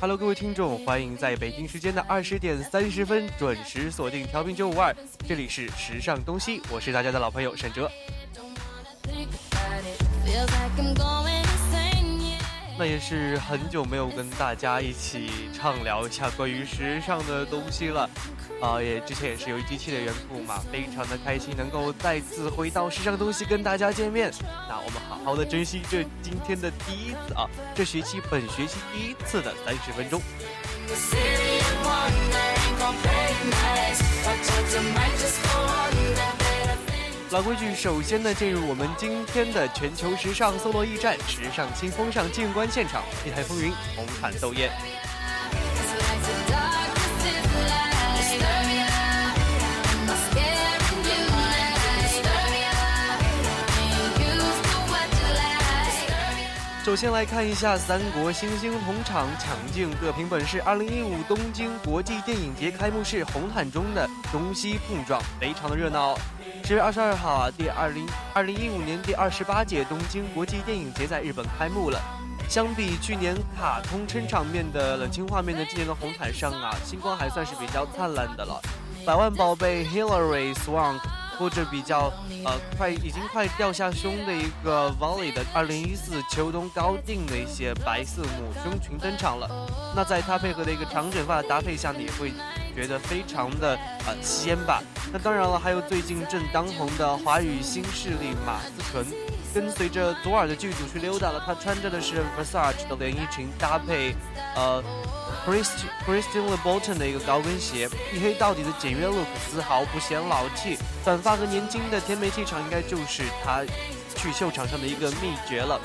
Hello，各位听众，欢迎在北京时间的二十点三十分准时锁定调频九五二，这里是时尚东西，我是大家的老朋友沈哲。那也是很久没有跟大家一起畅聊一下关于时尚的东西了，啊、也之前也是由于机器的缘故嘛，非常的开心能够再次回到时尚东西跟大家见面。那我们好好的珍惜这今天的第一次啊，这学期本学期第一次的三十分钟。老规矩，首先呢，进入我们今天的全球时尚搜罗驿站——时尚新风尚静观现场，一台风云，红毯斗艳。首先来看一下三国新星同场抢镜各凭本事。二零一五东京国际电影节开幕式红毯中的中西碰撞，非常的热闹。十月二十二号啊，第二零二零一五年第二十八届东京国际电影节在日本开幕了。相比去年卡通撑场面的冷清画面呢，今年的红毯上啊，星光还算是比较灿烂的了。百万宝贝 Hillary Swank 或者比较呃快已经快掉下胸的一个 Volley 的2014秋冬高定的一些白色抹胸裙登场了。那在它配合的一个长卷发的搭配下呢，也会觉得非常的呃仙吧。那当然了，还有最近正当红的华语新势力马思纯。跟随着左耳的剧组去溜达了，她穿着的是 Versace 的连衣裙，搭配呃 Christ Christian Le Bolton 的一个高跟鞋，一黑到底的简约 look 丝毫不显老气，短发和年轻的甜美气场应该就是她去秀场上的一个秘诀了。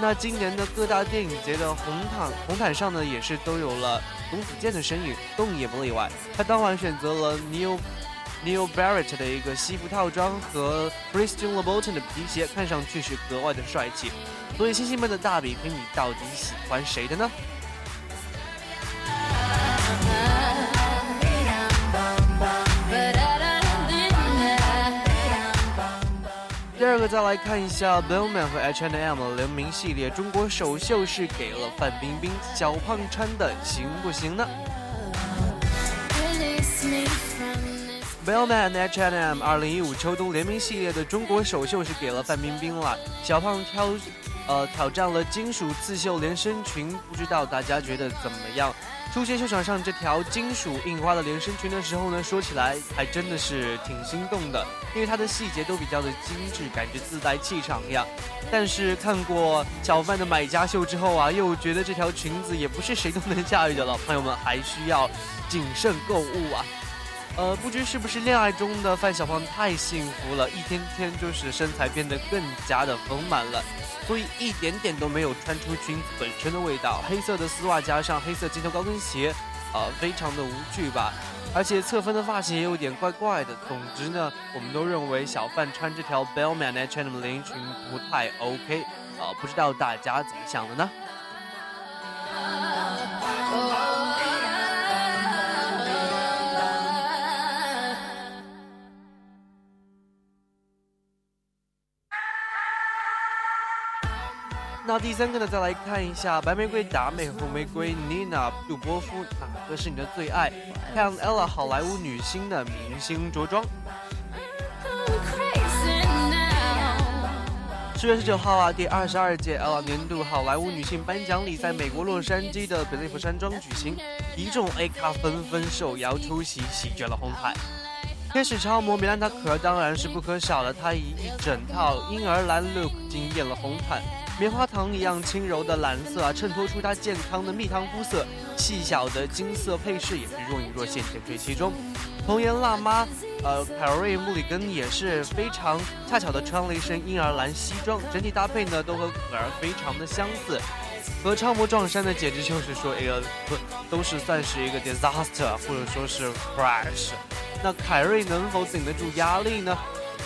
那今年的各大电影节的红毯红毯上呢，也是都有了董子健的身影，动也不例外。他当晚选择了 Neil Neil Barrett 的一个西服套装和 Christian Le Bolton 的皮鞋，看上去是格外的帅气。所以星星们的大比拼，你到底喜欢谁的呢？二个再来看一下 Bellman 和 H&M 联名系列，中国首秀是给了范冰冰，小胖穿的行不行呢？Release me from this. Bellman H&M 二零一五秋冬联名系列的中国首秀是给了范冰冰了，小胖挑，呃挑战了金属刺绣连身裙，不知道大家觉得怎么样？出现秀场上这条金属印花的连身裙的时候呢，说起来还真的是挺心动的，因为它的细节都比较的精致，感觉自带气场呀。但是看过小范的买家秀之后啊，又觉得这条裙子也不是谁都能驾驭的了，朋友们还需要谨慎购物啊。呃，不知是不是恋爱中的范小胖太幸福了，一天天就是身材变得更加的丰满了，所以一点点都没有穿出裙子本身的味道。黑色的丝袜加上黑色尖头高跟鞋，呃，非常的无趣吧。而且侧分的发型也有点怪怪的。总之呢，我们都认为小范穿这条 Bellman H&M 连衣裙不太 OK，呃，不知道大家怎么想的呢？那第三个呢，再来看一下白玫瑰达美和红玫瑰 Nina 杜波夫，哪个是你的最爱？看 ella 好莱坞女星的明星着装。十月十九号啊，第二十二届 ella 年度好莱坞女性颁奖礼在美国洛杉矶的比利弗山庄举行，一众 A 咖纷纷受邀出席，席卷了红毯。天使超模米兰达可儿当然是不可少的，她以一整套婴儿蓝 look 惊艳了红毯。棉花糖一样轻柔的蓝色啊，衬托出她健康的蜜糖肤色，细小的金色配饰也是若隐若现，点缀其中。童颜辣妈，呃，凯瑞·穆里根也是非常恰巧的穿了一身婴儿蓝西装，整体搭配呢都和可儿非常的相似。和超模撞衫呢，简直就是说一个不都是算是一个 disaster，或者说是 crash。那凯瑞能否顶得住压力呢？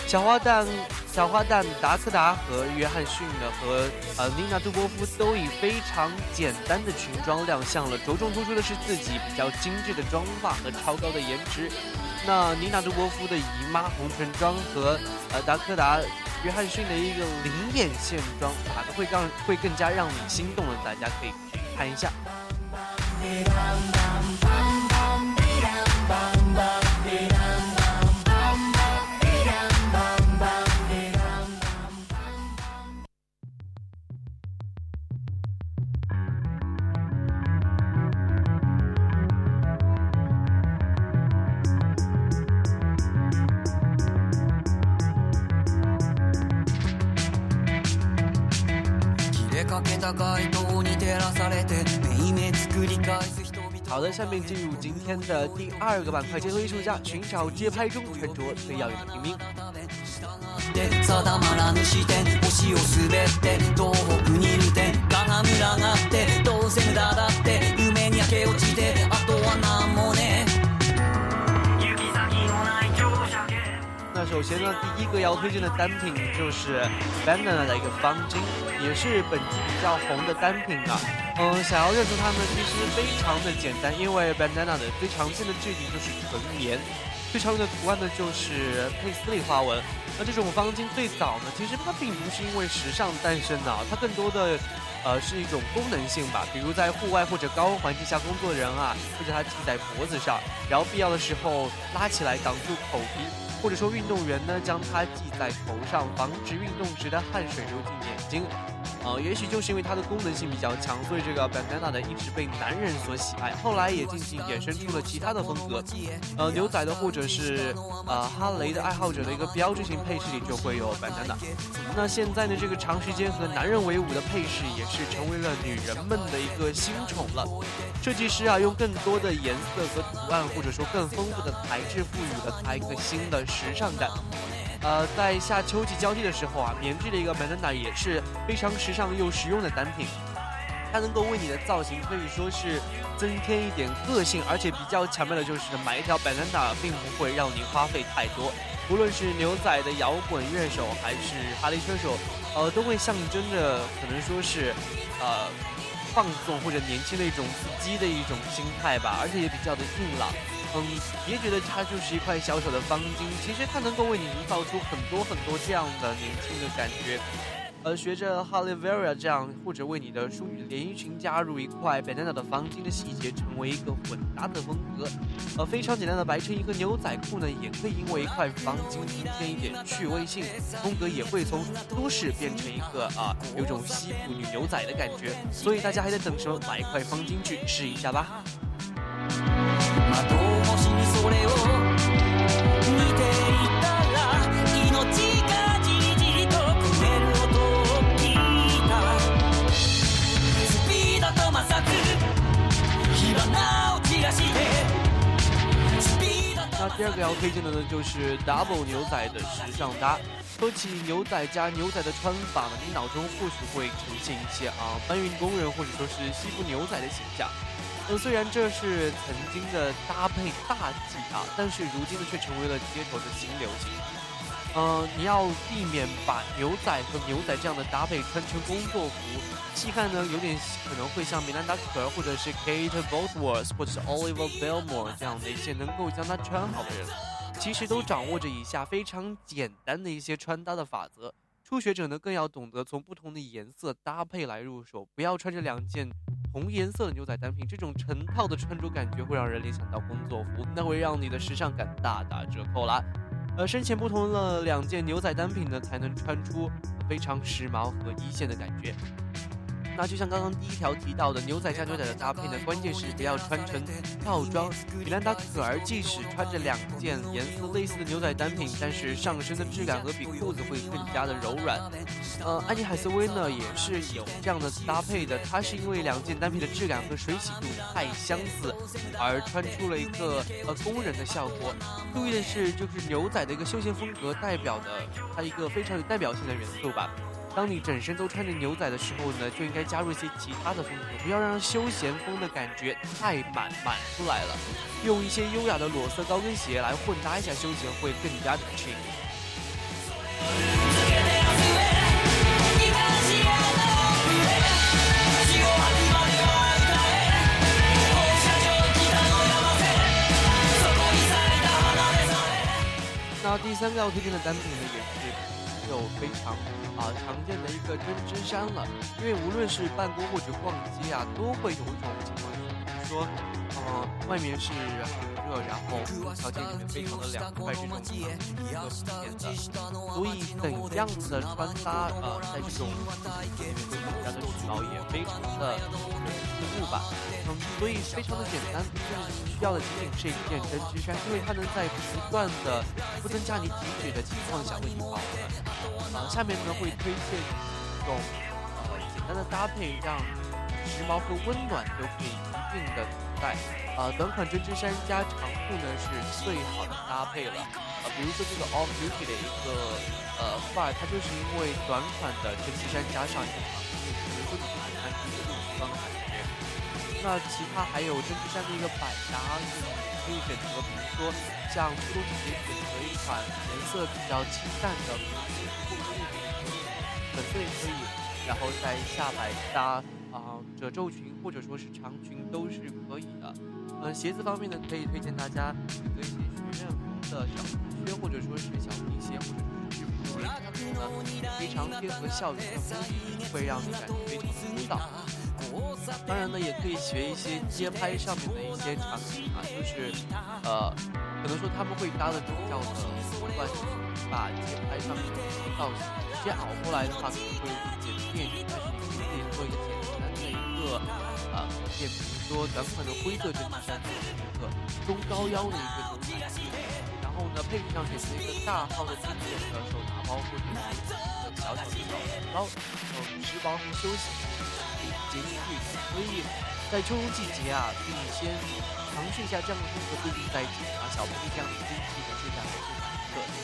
小花旦、小花旦达科达和约翰逊呢，和呃妮娜杜波夫都以非常简单的裙装亮相了，着重突出的是自己比较精致的妆发和超高的颜值。那妮娜杜波夫的姨妈红唇妆和呃达科达。约翰逊的一个灵眼线妆，哪个会更会更加让你心动呢？大家可以看一下。好的，下面进入今天的第二个板块，街头艺术家寻找街拍中穿着最耀眼的平民。那首先呢，第一个要推荐的单品就是 Bandana 的一个方巾，也是本较红的单品啊。嗯，想要认出它们其实非常的简单，因为 banana 的最常见的质地就是纯棉，最常用的图案呢就是佩斯利花纹。那这种方巾最早呢，其实它并不是因为时尚诞生的，它更多的呃是一种功能性吧。比如在户外或者高温环境下工作的人啊，会将它系在脖子上，然后必要的时候拉起来挡住口鼻。或者说，运动员呢将它系在头上，防止运动时的汗水流进眼睛。呃，也许就是因为它的功能性比较强，所以这个 bandana 的一直被男人所喜爱。后来也进行衍生出了其他的风格，呃，牛仔的或者是呃哈雷的爱好者的一个标志性配饰里就会有 banana。那现在呢，这个长时间和男人为伍的配饰也是成为了女人们的一个新宠了。设计师啊，用更多的颜色和图案，或者说更丰富的材质，赋予了它一个新的时尚感。呃，在夏秋季交替的时候啊，棉质的一个 banana 也是非常时尚又实用的单品。它能够为你的造型可以说是增添一点个性，而且比较巧妙的就是买一条 banana 并不会让你花费太多。无论是牛仔的摇滚乐手，还是哈雷车手，呃，都会象征着可能说是呃放纵或者年轻的一种不羁的一种心态吧，而且也比较的硬朗。嗯，别觉得它就是一块小小的方巾，其实它能够为你营造出很多很多这样的年轻的感觉。呃，学着 Halle Berry 这样，或者为你的淑女连衣裙加入一块 banana 的方巾的细节，成为一个混搭的风格。呃，非常简单的白衬衣和牛仔裤呢，也可以因为一块方巾增添一点趣味性，风格也会从都市变成一个啊，有种西部女牛仔的感觉。所以大家还在等什么？买一块方巾去试一下吧。那第二个要推荐的呢，就是 Double 牛仔的时尚搭。说起牛仔加牛仔的穿法呢，你脑中或许会呈现一些啊搬运工人或者说是西部牛仔的形象。呃，虽然这是曾经的搭配大忌啊，但是如今呢却成为了街头的新流行。嗯，你要避免把牛仔和牛仔这样的搭配穿成工作服。细看呢，有点可能会像米兰达·可儿或者是 Kate Bosworth 或者是 Oliver Bellmore 这样的一些能够将它穿好的人，其实都掌握着以下非常简单的一些穿搭的法则。初学者呢，更要懂得从不同的颜色搭配来入手，不要穿着两件。同颜色的牛仔单品，这种成套的穿着感觉会让人联想到工作服，那会让你的时尚感大打折扣啦。而，身前不同的两件牛仔单品呢，才能穿出非常时髦和一线的感觉。那就像刚刚第一条提到的，牛仔加牛仔的搭配呢，关键是不要穿成套装。米兰达可儿即使穿着两件颜色类似的牛仔单品，但是上身的质感和比裤子会更加的柔软。呃，安妮海瑟薇呢也是有这样的搭配的，她是因为两件单品的质感和水洗度太相似，而穿出了一个呃工人的效果。注意的是，就是牛仔的一个休闲风格代表的它一个非常有代表性的元素吧。当你整身都穿着牛仔的时候呢，就应该加入一些其他的风格，不要让休闲风的感觉太满满出来了。用一些优雅的裸色高跟鞋来混搭一下休闲，会更加的 chic。那第三个要推荐的单品呢，也是就非常啊常见的一个针织衫了。因为无论是办公或者逛街啊，都会有一种情况，说，呃，外面是很热，然后条件里面非常的凉快，这种场景是不可避免的。所以怎样的穿搭，呃，在这种会更加的时髦，也非常的突兀吧。嗯，所以非常的简单，就是需要的仅仅是一件针织衫，因为它能在不断的不增加你体脂的情况下为你保暖。啊，下面呢会推荐一种呃简单的搭配，让时髦和温暖都可以一并的存在。啊，短款针织衫加长裤呢是最好的搭配了。啊，比如说这个 Off Duty 的一个呃范儿，它就是因为短款的针织衫加上一个长裤，可能说你喜欢这个露脐装的感觉。那其他还有针织衫的一个百搭，就是可以选择，比如说像初冬季节选择一款颜色比较清淡的，比如说红色也可以，粉色也可以，然后在下摆搭、褶皱裙或者说是长裙都是可以的。呃，鞋子方面呢，可以推荐大家选择一些学院风的小皮靴，或者说是小皮鞋，或者说是日服，这样子呢非常贴合校园的风景，会让你感觉非常的枯燥。当然呢，也可以学一些街拍上面的一些场景啊，就是呃，可能说他们会搭的比较的习惯，就是把街拍上面的一些造型直接熬过来的话，可能会有一点别扭，但是可以做一个简单的一个呃图片，比如说短款的灰色针织衫做成一个中高腰的一个牛仔裤，然后呢配上选择一个大号的经典的手拿包或者是一个小小的小包包，呃，吃包和休闲。接进去的，所以在秋冬季节啊，可以先尝试一下这样的风格，毕竟在警察小朋友这样的天气呢，现在还是蛮热的。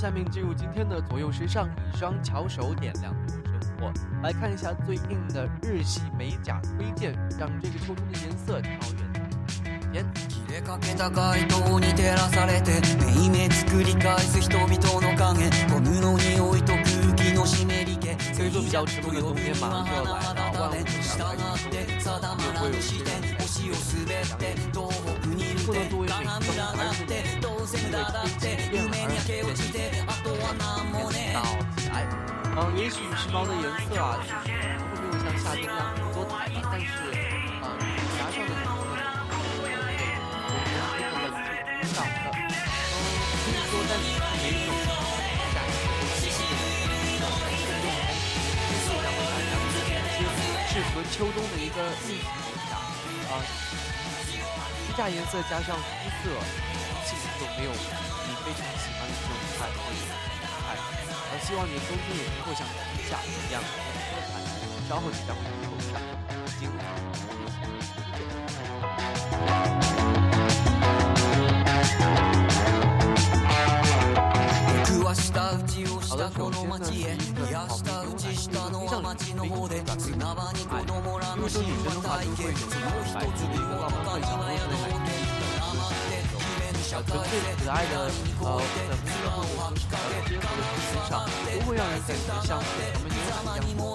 下面进入今天的左右时尚，一双巧手点亮你的生活。来看一下最硬的日系美甲推荐，让这个秋冬的颜色超越天。切れかけた街灯に照らされてめいめ作り返す人々の影ゴムの匂いと空気の湿り気所以说比较沉闷的冬天马上就要来了，万物従って定ま らぬ視点星を滑って東北にいる不能作为棚美妆，村だ而って是どうせ無駄だって夢に明け落ちてあとは何もね到起来。嗯，也许时髦的颜色啊，就是可能会没有像夏天那样多彩了，但是呃，夹上的时候呢，会非常的挺上的。嗯，可以说，但是每一种感觉都是不同的，更用功，所以让大家推荐一些适合秋冬的一个日系美甲啊。 皮甲颜色加上肤色，相信就没有你非常喜欢的这种菜或者是菜。呃，希望你的冬天也能够像皮下一样多彩，稍后几张会扣上精僕 は舌打ちをし好的，たこ首の先呢是街へ一个冷や好的舌牛打ちしたのは街の方で砂場に子供ら因为说の心女生的话配就会有その一白色的一个浪漫幻想，或者是奶绿色的纯粹可爱的呃粉红色或者说是呃鲜红的皮肤上，都会让人感觉像是咱们牛仔一样的。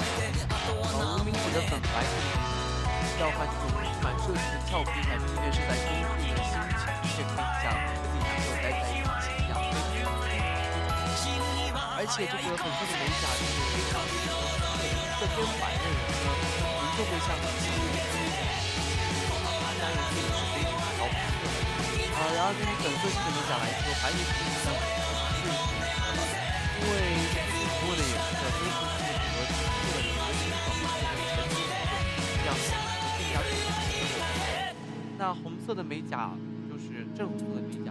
呃，无名指的粉白色的皮肤 调换这种满设计的俏皮感，特别是在冬日的心情这个下，自己能够待在 而且这个粉色的美甲是非常适合每一个编版的人呢，您就会像新的一样，当然这也是非常高的。啊，然后对于粉色系的美甲来说，白银系的最适合了，因为最服务的颜色都是适合青色的和清爽的这种纯色，这样子更加舒服。那红色的美甲就是正红的美甲。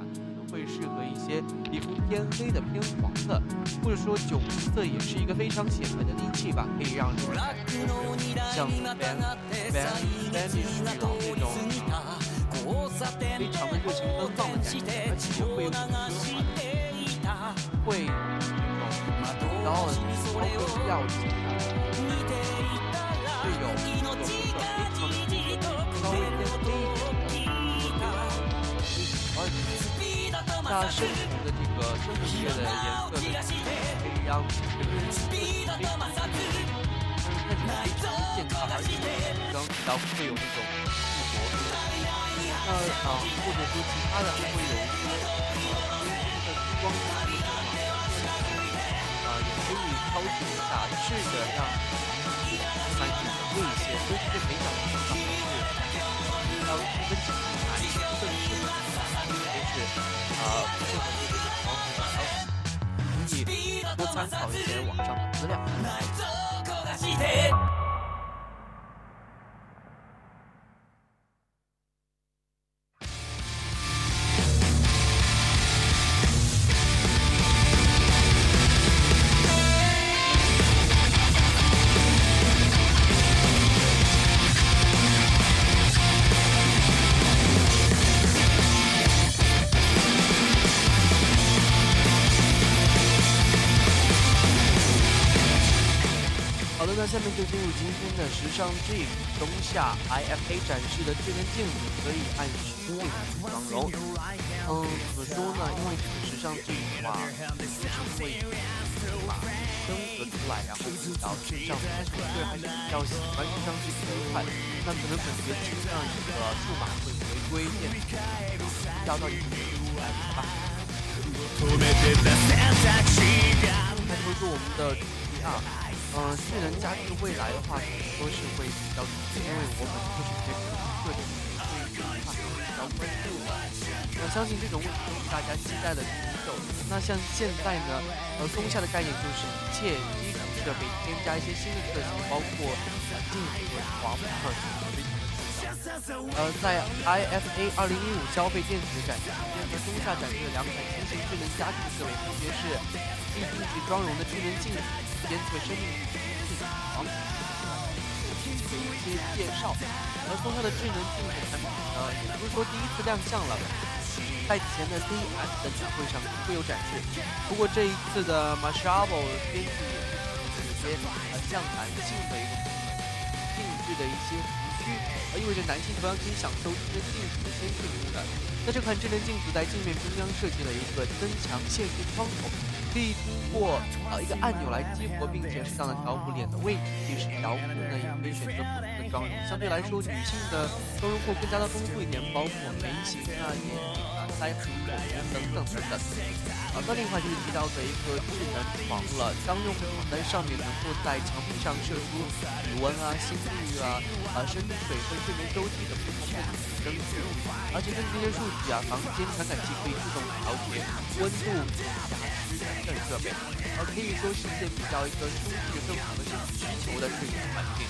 适合一些皮肤偏黑的、偏黄的，或者说酒红色也是一个非常显白的利器吧，可以让人看像 ban ban Spanish 老那种非常的热情奔放的感觉，而且会有很奢会那种高傲的高贵调性，会有有一个非常的稍微偏黑一点的，那深红的这个深红色的颜色呢，可以让整个人非常非常的非常健康，而且刚提到会有那种复活那啊，或者说其他的还会有一些呃的珠光的这种啊，也可以挑选一下，试着让产品贵一些，所以这美甲的方法是要区分几啊，不适合这个毛孔的消息，可以多参考一些网上的资料。时尚 G 冬夏 IFA 展示的智能镜子，可以按需进行妆容。嗯，怎么说呢？因为这个时尚 G 的话，就是会把生合出来，然后引导时尚。但是我个人还是比较喜欢时尚 G 这一块。那可能本学期呢，这个数码会回归电子，要到一定程度来吧。开头是我们的主题啊。嗯，智能家居未来的话，可能说是会比较，因为我们科学界各种对这一块比较关注的。那相信这种问题都是大家期待的挺久的。那像现在呢，呃，松下的概念就是一切基础设备添加一些新的特性，包括镜子和防风特性，非常的重要。呃，在 IFA 二零一五消费电子展期间，松下展示了两款新型智能家居设备，分别是立定制妆容的智能镜子。监测生命体房的一些介绍，而松下的智能镜子产品呢，也不是说第一次亮相了，在此前的 c s 的展会上会有展示。不过这一次的 Mashable 编辑也是有些呃像男性的一个功能，定制的一些胡须，呃意味着男性同样可以享受智能镜子的先进功能。那这款智能镜子在镜面中央设计了一个增强现实窗口。可以通过呃一个按钮来激活，并且适当的调整脸的位置。即使调控呢，也可以选择不同的妆容。相对来说，女性的妆容会更加的丰富一点，包括眉形啊、眼腮红、口红等等等等。啊，那另外就是提到的一个智能床了，当用户躺在上面，能够在墙壁上射出体温啊、心率啊、啊深水分睡眠周期等不同不同的灯具，而且根据这些数据啊，房间传感器可以自动调节温度、压湿。等等设备，而可以说是一个比较一个舒适、更好的这种需求的睡眠环境。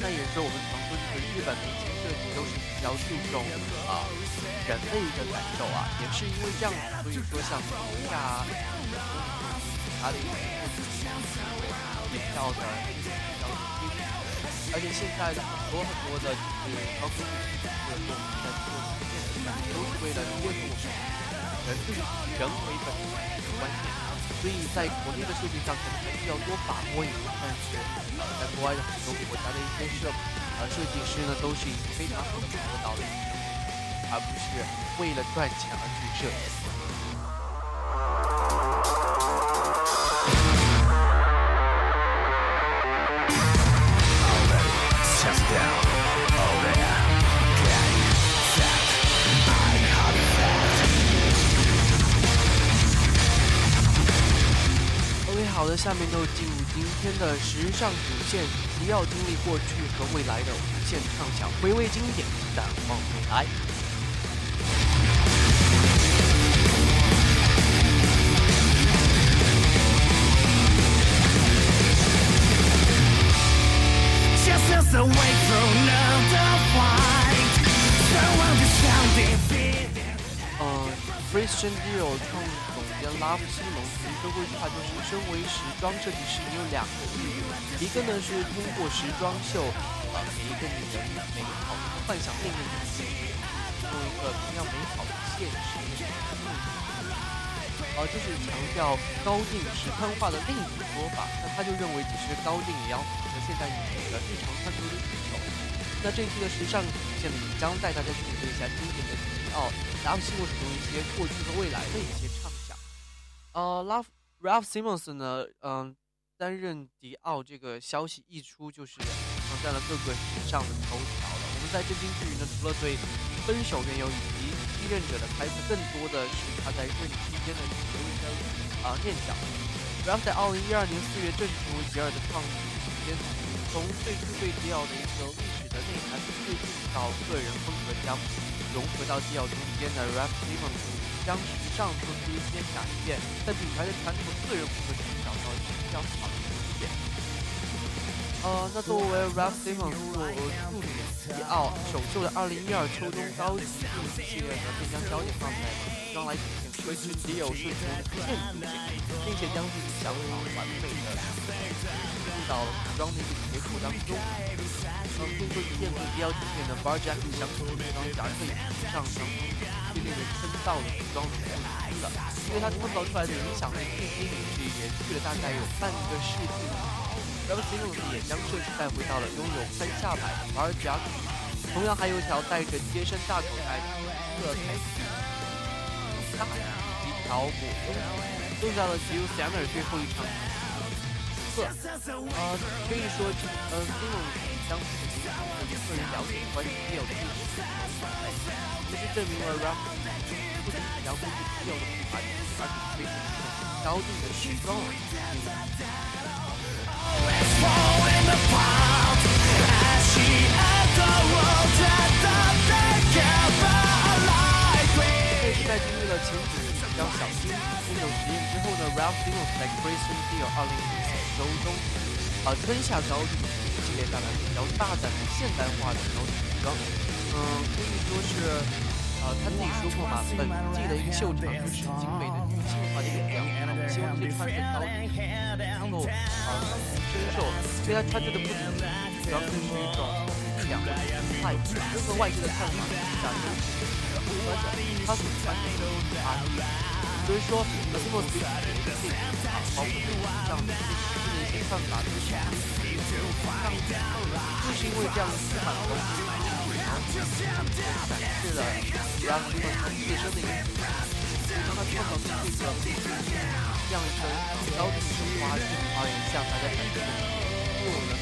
那也是我们常说这个日本的一些设计都是比较注重啊人类的感受啊，也是因为这样，所以说像宜家、它的一些设计比较的比较贴心，而且现在很多很多的就是高科技的这种在做电子产品，都是为了贴合我们。人人为本的观点，所以在国内的设计上可能还需要多把握一点。但是，在国外的很多国家的一些设呃设计师呢，都是以非常好的做到了，而不是为了赚钱而去设计。下面就进入今天的时尚主线，不要经历过去和未来的无限畅想，回味经典，展望未来。呃，Christian Dior 创总监拉夫西蒙曾说过一句话，就是身为时装设计师，你有两个义务，一个呢是通过时装秀，呃，给一个女人美好的幻想；另一个就是用一个同样美好的现实。呃，就是强调高定实穿化的另一种说法。那他就认为，其实高定也要符合现代女人的日常穿着的需求。那这一期的时尚主线里，将带大家去领略一下经典的迪奥、Ralph Simmons 中一些过去和未来的一些。呃，Ralph Ralph Simmons 呢，嗯，担任迪奥这个消息一出，就是抢占了各个时尚的头条了。我们在震惊之余呢，除了对分手缘由以及继任者的猜测，更多的是他在任期间的一些啊念想。Ralph 在2012年4月正式成为迪尔的创始人，从最初对迪奥的一个历史的内涵推进到个人风格将融合到迪奥中间的 Ralph Simmons 将时尚做出一些改变，在品牌的传统个人风格中找到一个比较好的体现。呃，那作为 Ralph Simmons 做助理迪奥首秀的2012秋冬高级定制系列呢，便将焦点放在服装来追求迪奥顺从的现代性，并且将自己想法完美的入到服装的一个结构当中。呃，并说一件和迪奥经典的 bar jacket 相同的服装夹克也是上当中最令人称道的服装元素之一了，因为它创造出来的影响力至今是延续了大概有半个世纪了。Ralph Simmons 也将设计带回到了拥有宽下摆的 bar jacket，同样还有一条带着贴身大口袋的色彩大以及一条抹胸，用在了 Jill Sander 最后一场测。呃，可以说，呃，Simmons 将自己的个人了解关于迪奥的历史，其实证明了 Ralph 不仅将自己迪奥的品牌，而且推出了高定的时装。这是在经历了前几年比较小心这种实验之后呢，Ralph Dino 在 Christian Dior 2014秋冬啊春夏高定系列带来比较大胆的现代化的高定服装。嗯，可以说是呃他自己说过嘛，本季的一个秀场就是精美的女性化的一个表演。我们希望这穿着高定能够啊深受，所以他穿着的不仅是服装，更是一种两个态度，任何外界的看法下都是不合的。他所穿的都是他的，所以说 Simmons 对自己的啊，包括对时尚的一些看法都是非常上进的，就是因为这样的思想和然后展示了 Ralph Simmons 他自身的一个特点。当他创造出这个这样一个高定的花式而言向大家展示的又有了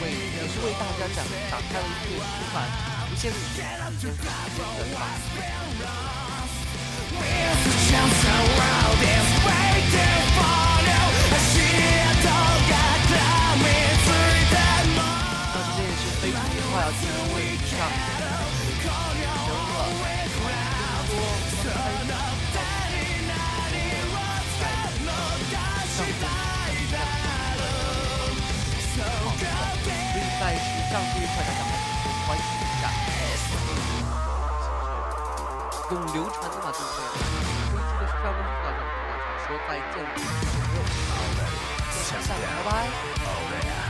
为也是为大家展打开了一个充满无限历史跟时间的大。那今天也是非常快要进入位置上的人生了，更多开始在上面好的，所再见了，朋友，下期拜拜。